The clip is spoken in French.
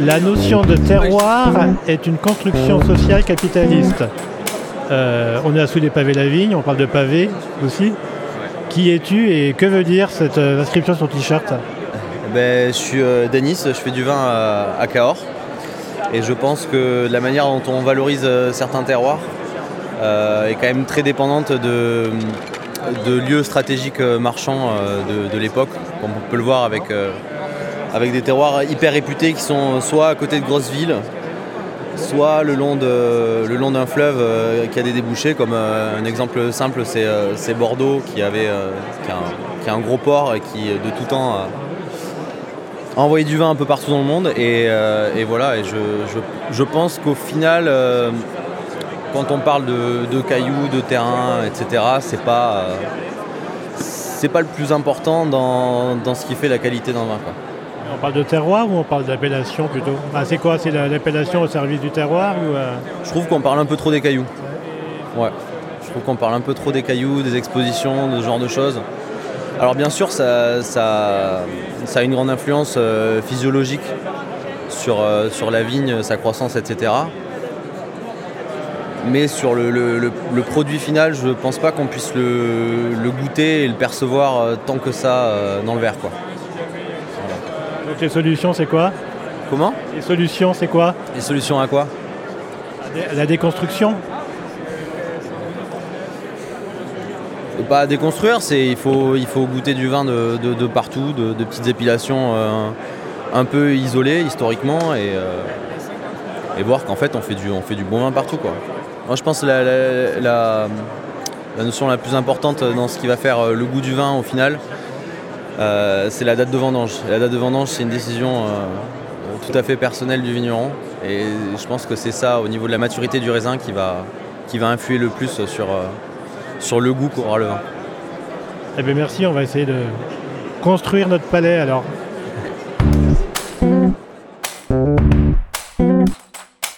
La notion de terroir est une construction sociale capitaliste. Euh, on est à sous des pavés la vigne, on parle de pavés aussi. Qui es-tu et que veut dire cette euh, inscription sur t-shirt? Ben, Je suis euh, Denis, je fais du vin à, Cahors. Et je pense que la manière dont on valorise certains terroirs est quand même très dépendante de, de lieux stratégiques marchands de, de l'époque, comme on peut le voir avec avec des terroirs hyper réputés qui sont soit à côté de grosses villes, soit le long, d'un fleuve euh, qui a des débouchés, comme euh, un exemple simple, c'est, euh, Bordeaux qui, avait, qui, a un, gros port et qui de tout temps a, envoyé du vin un peu partout dans le monde. Et, voilà, et je, pense qu'au final, quand on parle de, cailloux, de terrain, etc., c'est pas, c'est pas le plus important dans, ce qui fait la qualité d'un vin. On parle de terroir ou on parle d'appellation plutôt? Ah, C'est quoi? C'est l'appellation au service du terroir euh? Je trouve qu'on parle un peu trop des cailloux. Ouais. Je trouve qu'on parle un peu trop des cailloux, des expositions, de ce genre de choses. Alors bien sûr, ça, a une grande influence euh, physiologique sur, euh, sur la vigne, sa croissance, etc. Mais sur le, produit final, je ne pense pas qu'on puisse le, goûter et le percevoir tant que ça dans le verre. Quoi. Donc les solutions, c'est quoi Comment Les solutions, c'est quoi Les solutions à quoi La déconstruction Pas à déconstruire, c'est il faut, il faut goûter du vin de, partout, de, petites épilations euh, un peu isolées historiquement et, euh, et voir qu'en fait on fait, du, on fait du bon vin partout. Quoi. Moi je pense que la, la, notion la plus importante dans ce qui va faire euh, le goût du vin au final, c'est la date de vendange. La date de vendange, c'est une décision euh, tout à fait personnelle du vigneron. Et je pense que c'est ça, au niveau de la maturité du raisin, qui va, influer le plus sur, euh, sur le goût qu'aura le vin. Eh bien merci, on va essayer de construire notre palais alors.